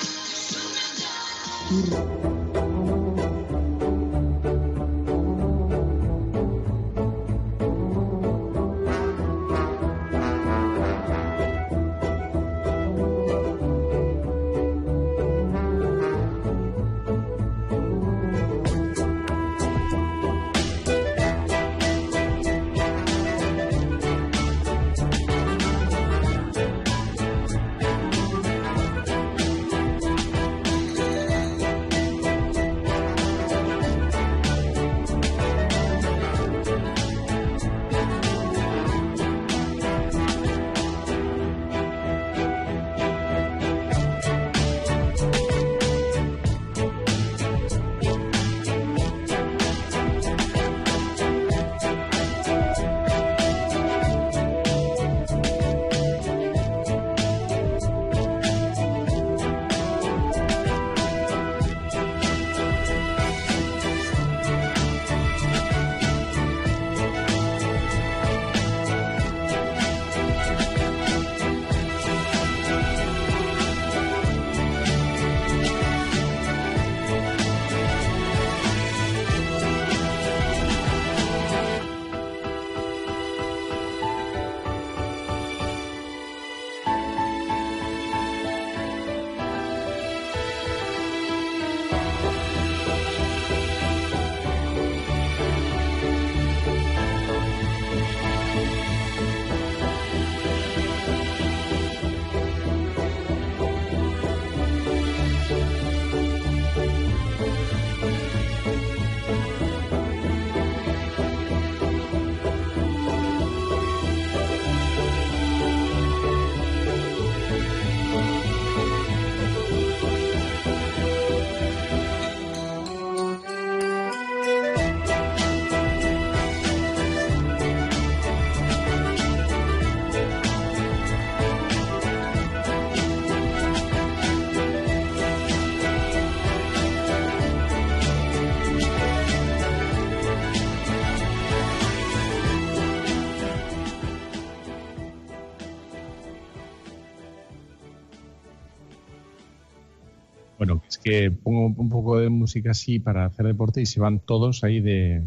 Que pongo un poco de música así para hacer deporte y se van todos ahí de,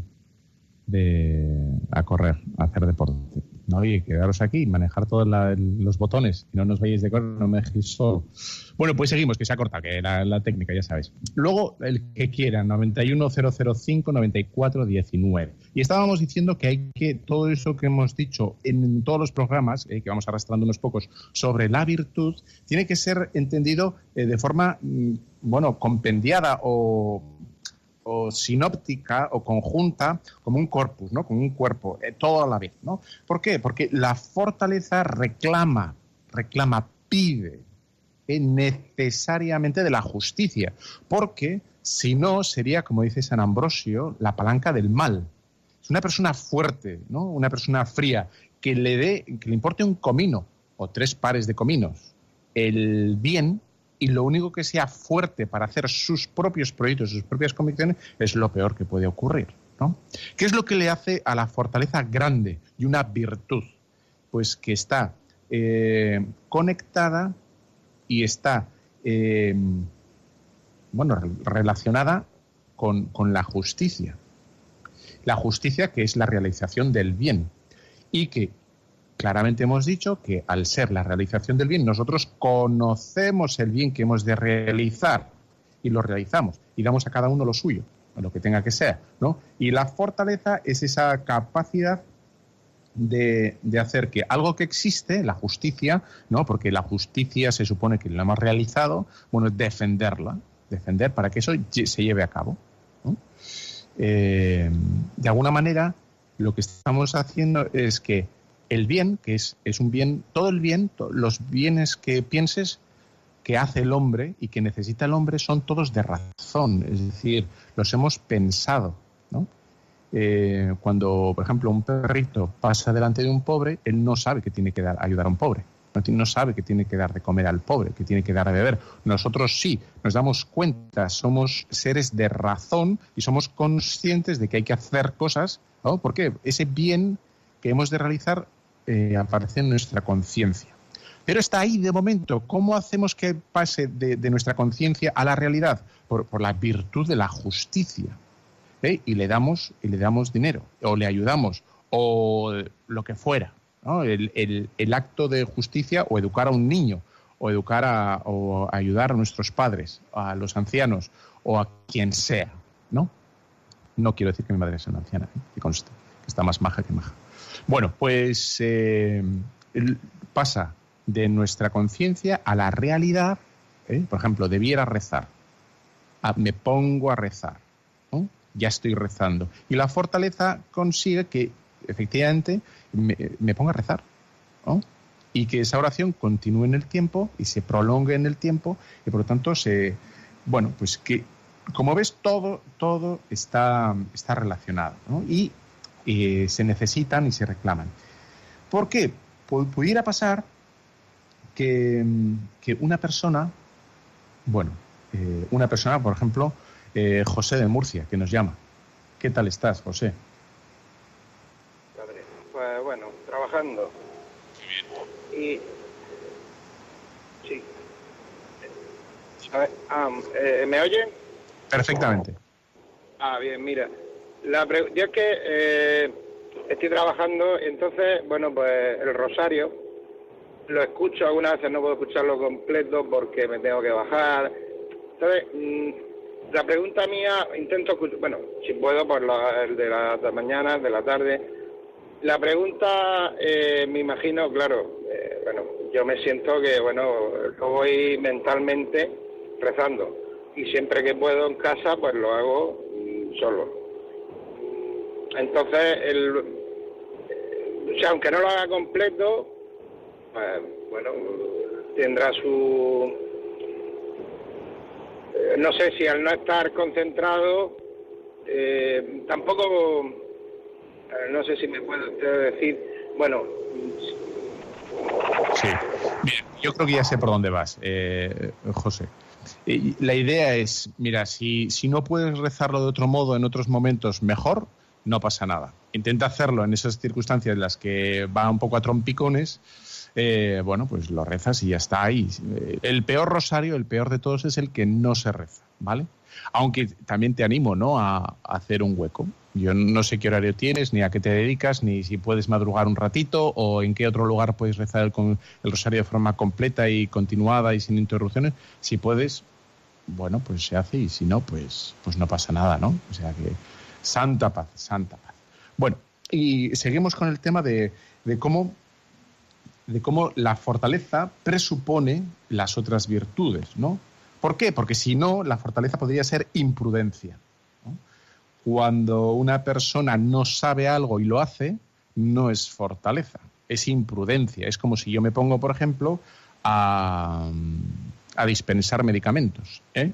de a correr, a hacer deporte. ¿No? Y quedaros aquí, manejar todos los botones, que no nos vayáis de correr, no me dejéis solo. Bueno, pues seguimos, que se ha cortado, que la, la técnica, ya sabéis. Luego, el que quiera, 91005-9419. Y estábamos diciendo que hay que, todo eso que hemos dicho en todos los programas, eh, que vamos arrastrando unos pocos, sobre la virtud, tiene que ser entendido eh, de forma, mm, bueno, compendiada o o sinóptica o conjunta como un corpus, ¿no? Como un cuerpo, eh, todo a la vez, ¿no? ¿Por qué? Porque la fortaleza reclama, reclama, pide eh, necesariamente de la justicia, porque si no sería, como dice San Ambrosio, la palanca del mal. Es una persona fuerte, ¿no? Una persona fría que le dé, que le importe un comino o tres pares de cominos el bien y lo único que sea fuerte para hacer sus propios proyectos, sus propias convicciones, es lo peor que puede ocurrir. ¿no? ¿Qué es lo que le hace a la fortaleza grande y una virtud? Pues que está eh, conectada y está eh, bueno, re- relacionada con, con la justicia. La justicia que es la realización del bien y que claramente hemos dicho que al ser la realización del bien, nosotros conocemos el bien que hemos de realizar y lo realizamos y damos a cada uno lo suyo, lo que tenga que ser, ¿no? Y la fortaleza es esa capacidad de, hacer que algo que existe, la justicia, ¿no? Porque la justicia se supone que la hemos realizado, bueno, es defenderla, defender para que eso se lleve a cabo. Eh, de alguna manera, lo que estamos haciendo es que el bien, que es, es un bien, todo el bien, los bienes que pienses que hace el hombre y que necesita el hombre son todos de razón, es decir, los hemos pensado. ¿no? Eh, cuando, por ejemplo, un perrito pasa delante de un pobre, él no sabe que tiene que dar, ayudar a un pobre. No, no sabe que tiene que dar de comer al pobre, que tiene que dar de beber. Nosotros sí, nos damos cuenta, somos seres de razón y somos conscientes de que hay que hacer cosas, ¿no? Porque ese bien que hemos de realizar eh, aparece en nuestra conciencia. Pero está ahí de momento. ¿Cómo hacemos que pase de, nuestra conciencia a la realidad? Por, la virtud de la justicia. ¿eh? Y le damos y le damos dinero, o le ayudamos, o lo que fuera. el acto de justicia, o educar a un niño, o educar a, o ayudar a nuestros padres, a los ancianos, o a quien sea. ¿no? No quiero decir que mi madre sea una anciana, ¿eh? que conste, que está más maja que maja. Bueno, pues eh, pasa de nuestra conciencia a la realidad. ¿eh? Por ejemplo, debiera rezar. Ah, me pongo a rezar. Ya estoy rezando. Y la fortaleza consigue que efectivamente me, ponga a rezar. Y que esa oración continúe en el tiempo y se prolongue en el tiempo y por lo tanto se. Bueno, pues que como ves, todo, todo está, está relacionado y eh, se necesitan y se reclaman. ¿Por qué? Pu- pudiera pasar que, mm, que una persona, bueno, eh, una persona, por ejemplo, eh, José de Murcia, que nos llama. ¿Qué tal estás, José? Padre, Pues bueno, trabajando. Y. Sí. A ver, ah, eh, ¿Me oye? Perfectamente. Ah, bien, mira. La pre- yo es que eh, estoy trabajando, y entonces, bueno, pues el rosario lo escucho algunas veces, no puedo escucharlo completo porque me tengo que bajar. Entonces, mm, la pregunta mía, intento escuchar, bueno, si puedo, por la, el de la, mañana, de la tarde. La pregunta, eh, me imagino, claro, eh, bueno, yo me siento que, bueno, lo voy mentalmente rezando. Y siempre que puedo en casa, pues lo hago mm, solo. Entonces, el, aunque no lo haga completo, pues, bueno, tendrá su... eh, No sé si al no estar concentrado, eh, tampoco, eh, no sé si me puedo decir, bueno, Sí. Bien, yo creo que ya sé por dónde vas, eh, José. La idea es, mira, si, si no puedes rezarlo de otro modo en otros momentos mejor, no pasa nada. Intenta hacerlo en esas circunstancias en las que va un poco a trompicones. eh, bueno, pues lo rezas y ya está ahí. Eh, El peor rosario, el peor de todos, es el que no se reza, ¿vale? Aunque también te animo, ¿no? A, hacer un hueco. Yo no sé qué horario tienes, ni a qué te dedicas, ni si puedes madrugar un ratito o en qué otro lugar puedes rezar el, el rosario de forma completa y continuada y sin interrupciones. Si puedes, bueno, pues se hace y si no, pues, pues no pasa nada, ¿no? O sea que santa paz, santa paz. Bueno, y seguimos con el tema de, de cómo de cómo la fortaleza presupone las otras virtudes, ¿no? ¿Por qué? Porque si no, la fortaleza podría ser imprudencia. Cuando una persona no sabe algo y lo hace, no es fortaleza, es imprudencia. Es como si yo me pongo, por ejemplo, a, a dispensar medicamentos, ¿eh?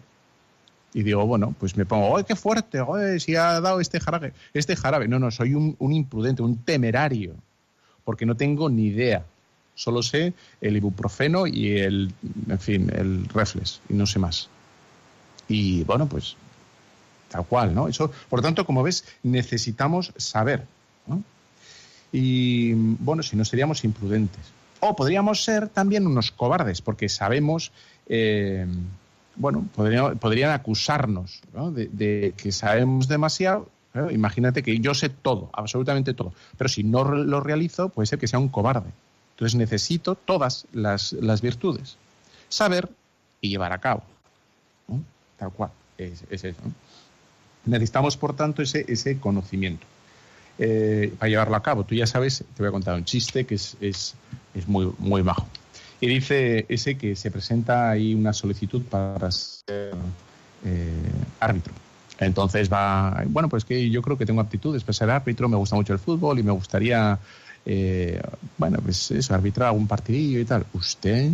Y digo, bueno, pues me pongo, ¡ay, qué fuerte! ¡ay, si ha dado este jarabe! Este jarabe. No, no, soy un, un imprudente, un temerario, porque no tengo ni idea. Solo sé el ibuprofeno y el, en fin, el reflex, y no sé más. Y bueno, pues tal cual, ¿no? Eso, por lo tanto, como ves, necesitamos saber. Y bueno, si no seríamos imprudentes. O podríamos ser también unos cobardes, porque sabemos, eh, bueno, podría- podrían acusarnos ¿no? de, que sabemos demasiado. ¿eh? Imagínate que yo sé todo, absolutamente todo, pero si no lo realizo, puede ser que sea un cobarde. Entonces necesito todas las, las virtudes. Saber y llevar a cabo. Tal cual, es, es eso. Necesitamos, por tanto, ese, ese conocimiento. eh, para llevarlo a cabo. Tú ya sabes, te voy a contar un chiste que es, es, es muy, muy bajo. Y dice ese que se presenta ahí una solicitud para ser eh, árbitro. Entonces va, bueno, pues que yo creo que tengo aptitudes para ser árbitro, me gusta mucho el fútbol y me gustaría, eh, bueno, pues eso, arbitrar algún partidillo y tal. Usted,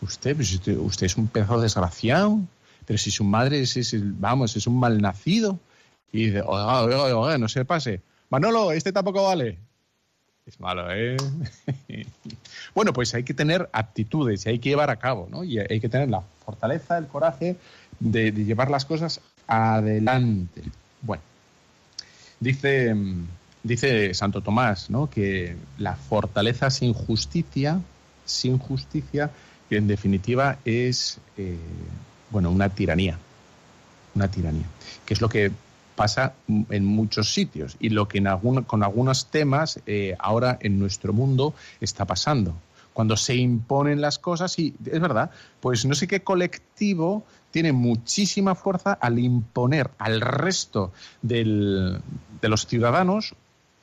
usted, pues usted, usted es un pedazo desgraciado, pero si su madre es, vamos, es un malnacido. Y dice, oiga, oiga, oiga, no se pase. Manolo, este tampoco vale. Es malo, ¿eh? bueno, pues hay que tener aptitudes y hay que llevar a cabo, ¿no? Y hay que tener la fortaleza, el coraje de, llevar las cosas adelante. Bueno, dice, dice Santo Tomás, ¿no? Que la fortaleza sin justicia, sin justicia, que en definitiva es, eh, bueno, una tiranía. Una tiranía. Que es lo que pasa en muchos sitios y lo que en con algunos temas eh, ahora en nuestro mundo está pasando. Cuando se imponen las cosas, y es verdad, pues no sé qué colectivo tiene muchísima fuerza al imponer al resto del- de los ciudadanos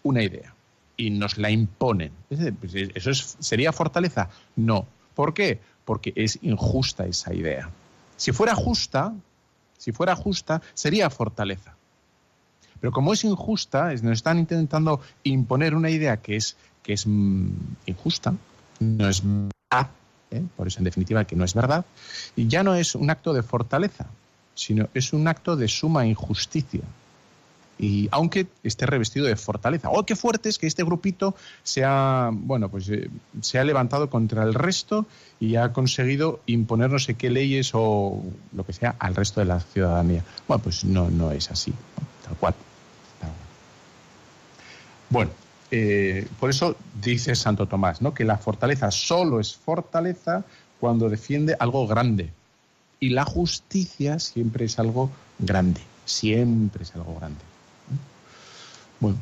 una idea y nos la imponen. Pues, ¿Eso es- sería fortaleza? No. ¿Por qué? Porque es injusta esa idea. Si fuera justa, si fuera justa, sería fortaleza. Pero como es injusta, nos están intentando imponer una idea que es, que es mm, injusta, no es verdad, ¿eh? por eso en definitiva que no es verdad, y ya no es un acto de fortaleza, sino es un acto de suma injusticia. Y aunque esté revestido de fortaleza. ¡Oh, qué fuerte es que este grupito se ha, bueno, pues, eh, se ha levantado contra el resto y ha conseguido imponer no sé qué leyes o lo que sea al resto de la ciudadanía. Bueno, pues no, no es así, tal cual. Bueno, eh, por eso dice Santo Tomás, ¿no? que la fortaleza solo es fortaleza cuando defiende algo grande. Y la justicia siempre es algo grande, siempre es algo grande. Bueno,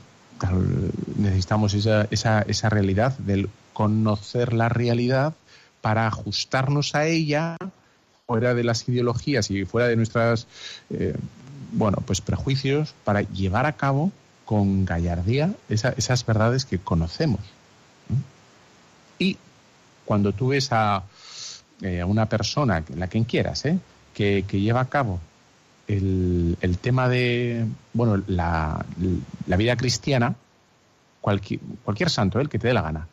necesitamos esa, esa, esa realidad del conocer la realidad para ajustarnos a ella fuera de las ideologías y fuera de nuestras eh, bueno pues prejuicios para llevar a cabo con gallardía esa- esas verdades que conocemos ¿no? y cuando tú ves a, eh, a una persona la quien quieras ¿eh? que, lleva a cabo el, tema de bueno la, vida cristiana cualquier, cualquier santo el que te dé la gana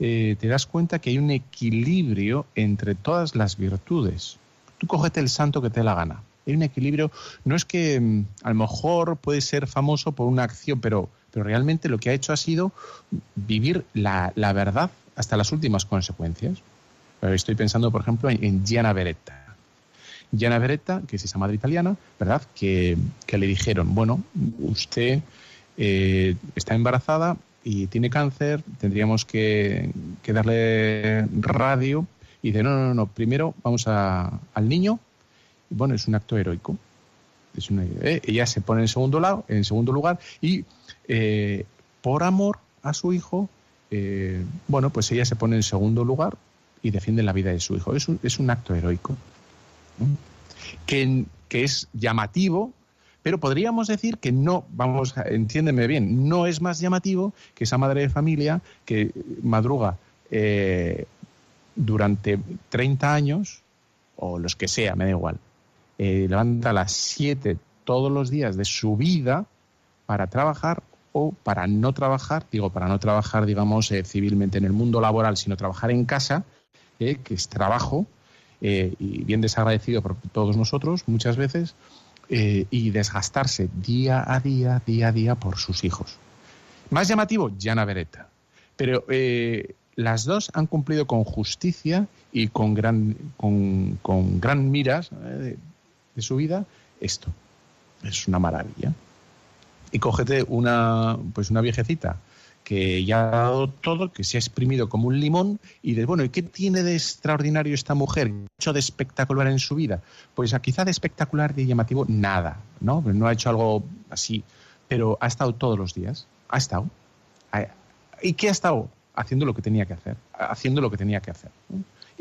eh, te das cuenta que hay un equilibrio entre todas las virtudes. Tú cógete el santo que te dé la gana. Hay un equilibrio. No es que mm, a lo mejor puede ser famoso por una acción, pero, pero realmente lo que ha hecho ha sido vivir la, la verdad hasta las últimas consecuencias. Eh, Estoy pensando, por ejemplo, en, Gianna Beretta. Gianna Beretta, que es esa madre italiana, ¿verdad? Que, que le dijeron, bueno, usted eh, está embarazada y tiene cáncer, tendríamos que, que darle radio. Y dice, no, no, no, primero vamos al niño. Bueno, es un acto heroico. Ella se pone en segundo, lado, en segundo lugar y eh, por amor a su hijo, eh, bueno, pues ella se pone en segundo lugar y defiende la vida de su hijo. Es un, es un acto heroico. Que, que es llamativo, pero podríamos decir que no, vamos, entiéndeme bien, no es más llamativo que esa madre de familia que madruga eh, durante 30 años, o los que sea, me da igual, eh, levanta a las 7 todos los días de su vida para trabajar o para no trabajar, digo, para no trabajar, digamos, eh, civilmente en el mundo laboral, sino trabajar en casa, eh, que es trabajo, y bien desagradecido por todos nosotros muchas veces, y desgastarse día a día, día a día por sus hijos. Más llamativo, Jana Beretta. Pero las dos han cumplido con justicia y con gran, con, con gran miras de, su vida esto. Es una maravilla. Y cógete una, pues una viejecita que ya ha dado todo, que se ha exprimido como un limón, y de bueno, ¿y qué tiene de extraordinario esta mujer? ¿Qué ha hecho de espectacular en su vida? Pues quizá de espectacular, de llamativo, nada, ¿no? No ha hecho algo así, pero ha estado todos los días, ha estado. ¿Y qué ha estado? Haciendo lo que tenía que hacer, haciendo lo que tenía que hacer.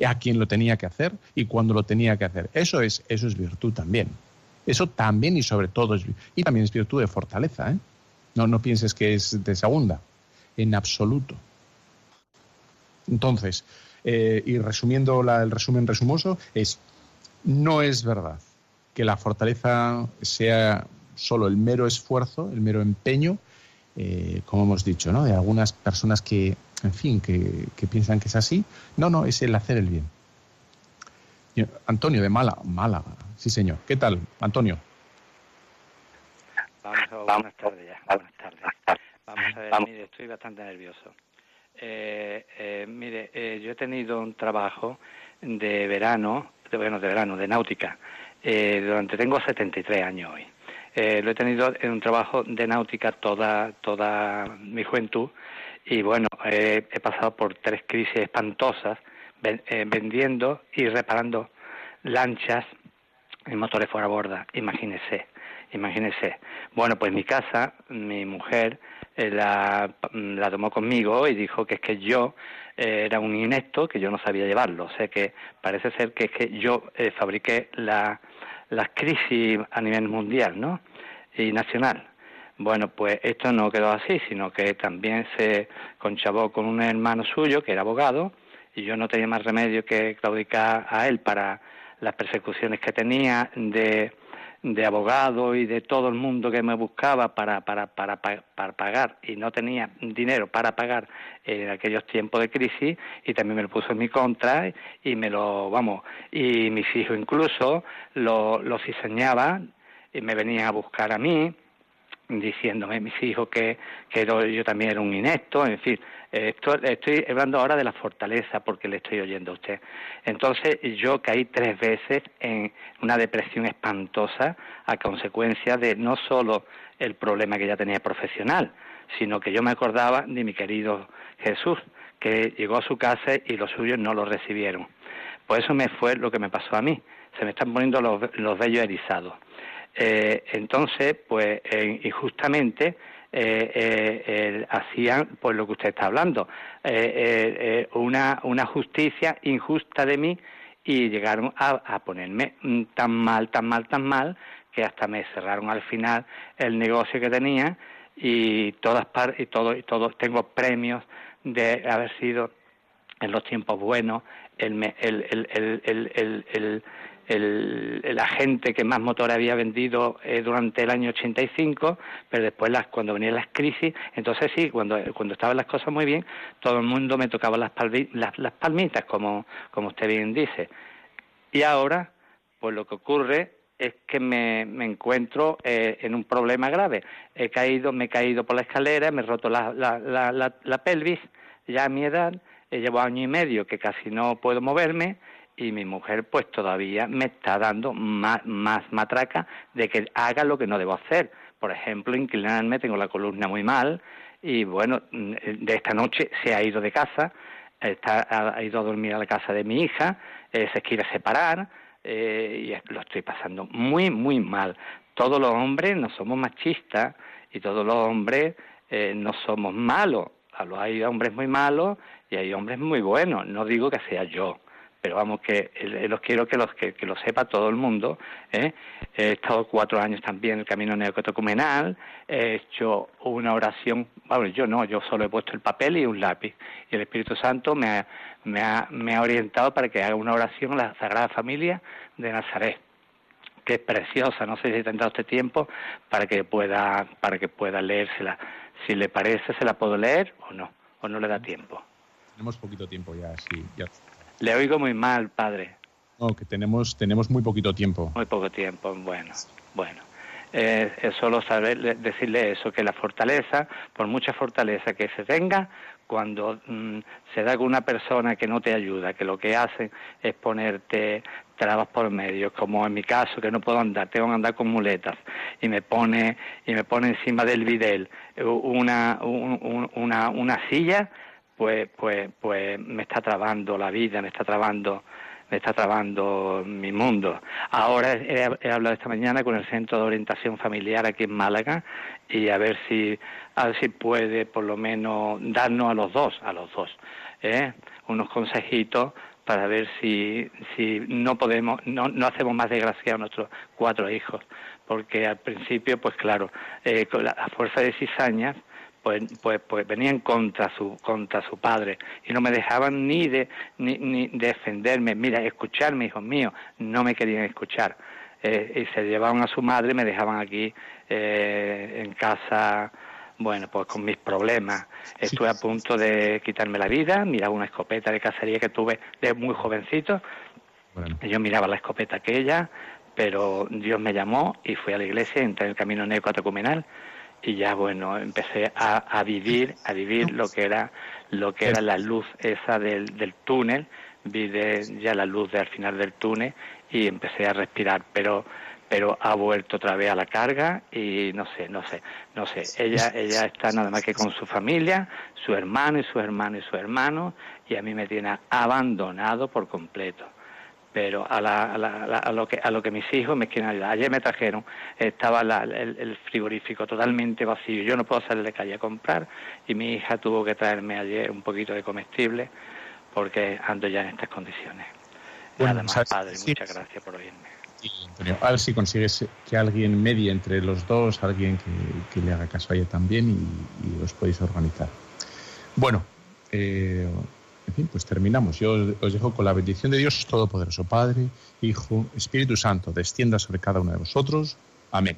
A quien lo tenía que hacer y cuando lo tenía que hacer. Eso es, eso es virtud también. Eso también y sobre todo es, y también es virtud de fortaleza, ¿eh? No, no pienses que es de segunda, en absoluto. Entonces, eh, y resumiendo el resumen resumoso, es no es verdad que la fortaleza sea solo el mero esfuerzo, el mero empeño, eh, como hemos dicho, ¿no? De algunas personas que, en fin, que, que piensan que es así. No, no, es el hacer el bien. Antonio de Málaga, Málaga, sí señor. ¿Qué tal, Antonio? Vamos a buenas tardes ya, buenas tardes. Vamos a ver, mire, estoy bastante nervioso. Eh, eh, mire, eh, yo he tenido un trabajo de verano, de, bueno, de verano, de náutica, eh, durante, tengo 73 años hoy. Eh, lo he tenido en un trabajo de náutica toda, toda mi juventud y bueno, he pasado por tres crisis espantosas eh, vendiendo y reparando lanchas y motores fuera borda, imagínese, imagínese. Bueno, pues mi casa, mi mujer eh, la, la tomó conmigo y dijo que es que yo eh, era un inepto, que yo no sabía llevarlo. O sea que parece ser que es que yo fabriqué la, las crisis a nivel mundial, ¿no? Y nacional. Bueno, pues esto no quedó así, sino que también se conchabó con un hermano suyo que era abogado y yo no tenía más remedio que claudicar a él para las persecuciones que tenía de, de abogado y de todo el mundo que me buscaba para, para, para, pa- para pagar. Y no tenía dinero para pagar en aquellos tiempos de crisis y también me lo puso en mi contra y me lo, vamos, y mis hijos incluso lo, lo y me venían a buscar a mí diciéndome mis hijos que, que yo también era un inepto, en fin, esto- estoy hablando ahora de la fortaleza porque le estoy oyendo a usted. Entonces yo caí tres veces en una depresión espantosa a consecuencia de no solo el problema que ya tenía profesional, sino que yo me acordaba de mi querido Jesús, que llegó a su casa y los suyos no lo recibieron. Pues eso me fue lo que me pasó a mí. Se me están poniendo los, los vellos erizados. Eh, entonces, pues eh, injustamente eh, eh, hacían pues lo que usted está hablando, eh, una, una justicia injusta de mí y llegaron a, a ponerme mm, tan mal, tan mal, tan mal que hasta me cerraron al final el negocio que tenía y todas par y todo y todo tengo premios de haber sido en los tiempos buenos el, el, el, el, el, el, agente que más motor había vendido eh, durante el año 85, pero después las, cuando venían las crisis, entonces sí, cuando, cuando estaban las cosas muy bien, todo el mundo me tocaba las, palmi- las, palmitas, como, como usted bien dice. Y ahora, pues lo que ocurre es que me, me encuentro eh, en un problema grave. He caído, me he caído por la escalera, me he roto la, la, la, la, la pelvis, ya a mi edad, eh, llevo año y medio que casi no puedo moverme y mi mujer pues todavía me está dando más, matraca de que haga lo que no debo hacer. Por ejemplo, inclinarme, tengo la columna muy mal y bueno, mm, de esta noche se ha ido de casa, está, ha, ido a dormir a la casa de mi hija, eh, se quiere separar eh, y lo estoy pasando muy, muy mal. Todos los hombres no somos machistas y todos los hombres eh, no somos malos. Hay hombres muy malos y hay hombres muy buenos. No digo que sea yo, pero vamos que eh, los quiero que los que, lo sepa todo el mundo ¿eh? he estado cuatro años también en el camino neocatecumenal he hecho una oración bueno yo no yo solo he puesto el papel y un lápiz y el Espíritu Santo me ha, me ha, me ha orientado para que haga una oración a la Sagrada Familia de Nazaret que es preciosa no sé si tendrá usted tiempo para que pueda para que pueda leérsela si le parece se la puedo leer o no o no le da tiempo Tenemos poquito tiempo ya, sí. Ya. Le oigo muy mal padre No, que tenemos, tenemos muy poquito tiempo. Muy poco tiempo, bueno, bueno. Eh, es solo saber decirle eso, que la fortaleza, por mucha fortaleza que se tenga, cuando mm, se da con una persona que no te ayuda, que lo que hace es ponerte trabas por medio, como en mi caso, que no puedo andar, tengo que andar con muletas, y me pone, y me pone encima del videl una, un- un- una, una silla, pues, pues, pues me está trabando la vida, me está trabando me está trabando mi mundo. Ahora he, hablado esta mañana con el Centro de Orientación Familiar aquí en Málaga y a ver si a ver si puede por lo menos darnos a los dos, a los dos, ¿eh? unos consejitos para ver si, si no podemos, no, no hacemos más desgracia a nuestros cuatro hijos, porque al principio, pues claro, eh, con la, a fuerza de cizañas, pues, pues, pues venían contra su, contra su padre y no me dejaban ni de, ni, ni defenderme, mira, escucharme, hijos míos, no me querían escuchar. Eh, y se llevaban a su madre y me dejaban aquí eh, en casa, bueno, pues con mis problemas. Estuve a punto de quitarme la vida, miraba una escopeta de cacería que tuve de muy jovencito, Bueno, yo miraba la escopeta aquella, pero Dios me llamó y fui a la iglesia, entré en el camino neocatecumenal y ya bueno, empecé a, a vivir, a vivir lo que era, lo que era la luz esa del, del túnel, vi ya la luz de al final del túnel y empecé a respirar, pero pero ha vuelto otra vez a la carga y no sé, no sé, no sé. Ella, ella está nada más que con su familia, su hermano y su hermano y su hermano, y a mí me tiene abandonado por completo. Pero a, la- a, la- a lo que a lo que mis hijos me quieren ayudar. Ayer me trajeron, estaba la- el, el frigorífico totalmente vacío. Yo no puedo salir de calle a comprar y mi hija tuvo que traerme ayer un poquito de comestible porque ando ya en estas condiciones. Bueno, Nada más, padre, Sí. muchas gracias por oírme. Sí, Antonio, a ver si consigues que alguien medie entre los dos, alguien que, que le haga caso a ella también y, y os podéis organizar. Bueno, eh, en fin, pues terminamos. Yo os, dejo con la bendición de Dios Todopoderoso, Padre, Hijo, Espíritu Santo, descienda sobre cada uno de vosotros. Amén.